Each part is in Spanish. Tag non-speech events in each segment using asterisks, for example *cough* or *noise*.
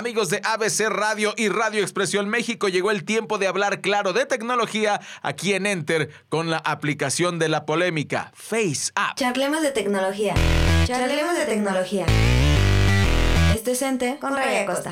Amigos de ABC Radio y Radio Expresión México, llegó el tiempo de hablar claro de tecnología aquí en Enter con la aplicación de la polémica Face App. Charlemos de tecnología. Charlemos de tecnología. Esto es Enter con Raya Costa.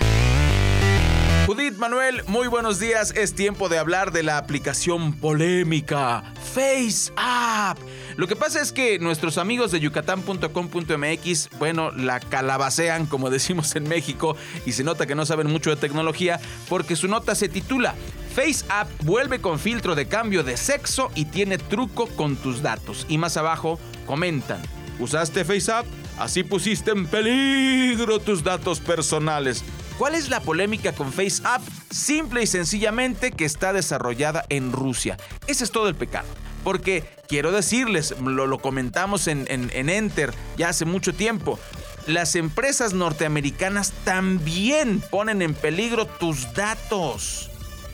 Judith Manuel, muy buenos días. Es tiempo de hablar de la aplicación polémica Face App. Lo que pasa es que nuestros amigos de yucatán.com.mx, bueno, la calabacean, como *laughs* decimos en México, y se nota que no saben mucho de tecnología, porque su nota se titula Face App vuelve con filtro de cambio de sexo y tiene truco con tus datos. Y más abajo comentan, ¿usaste Face App? Así pusiste en peligro tus datos personales. ¿Cuál es la polémica con FaceApp? Simple y sencillamente que está desarrollada en Rusia. Ese es todo el pecado. Porque quiero decirles, lo, comentamos en, en Enter ya hace mucho tiempo, las empresas norteamericanas también ponen en peligro tus datos.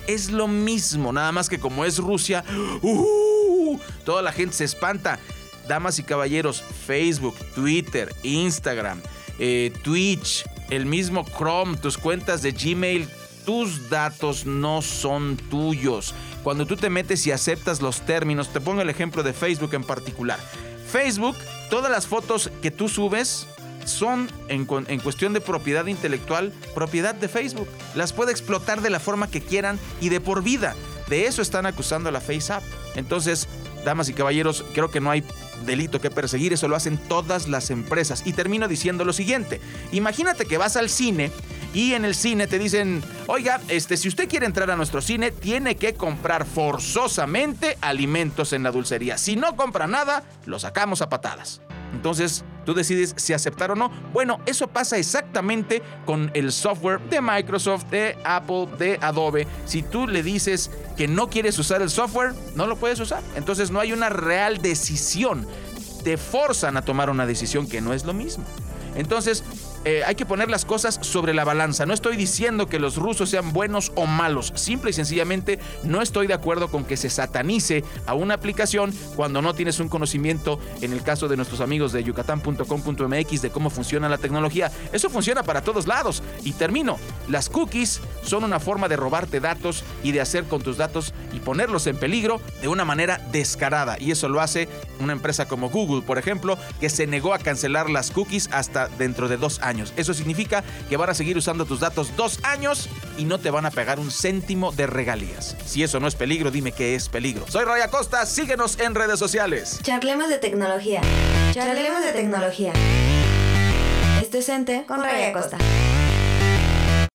Es lo mismo, nada más que como es Rusia, ¡uh! toda la gente se espanta. Damas y caballeros, Facebook, Twitter, Instagram, eh, Twitch, el mismo Chrome, tus cuentas de Gmail, tus datos no son tuyos. Cuando tú te metes y aceptas los términos, te pongo el ejemplo de Facebook en particular. Facebook, todas las fotos que tú subes son en, en, cuestión de propiedad intelectual, propiedad de Facebook. Las puede explotar de la forma que quieran y de por vida. De eso están acusando a la FaceApp. Entonces, damas y caballeros, creo que no hay delito que perseguir, eso lo hacen todas las empresas. Y termino diciendo lo siguiente, imagínate que vas al cine y en el cine te dicen, oiga, este, si usted quiere entrar a nuestro cine, tiene que comprar forzosamente alimentos en la dulcería. Si no compra nada, lo sacamos a patadas. Entonces, tú decides si aceptar o no. Bueno, eso pasa exactamente con el software de Microsoft, de Apple, de Adobe. Si tú le dices que no quieres usar el software, no lo puedes usar. Entonces no hay una real decisión. Te forzan a tomar una decisión que no es lo mismo. Entonces, eh, hay que poner las cosas sobre la balanza. No estoy diciendo que los rusos sean buenos o malos. Simple y sencillamente no estoy de acuerdo con que se satanice a una aplicación cuando no tienes un conocimiento, en el caso de nuestros amigos de yucatán.com.mx, de cómo funciona la tecnología. Eso funciona para todos lados. Y termino. Las cookies son una forma de robarte datos y de hacer con tus datos y ponerlos en peligro de una manera descarada. Y eso lo hace una empresa como Google, por ejemplo, que se negó a cancelar las cookies hasta dentro de dos años. Eso significa que van a seguir usando tus datos dos años y no te van a pegar un céntimo de regalías. Si eso no es peligro, dime qué es peligro. Soy Raya Costa, síguenos en redes sociales. Charlemos de tecnología. Charlemos de tecnología. Esto es Ente con Raya Costa.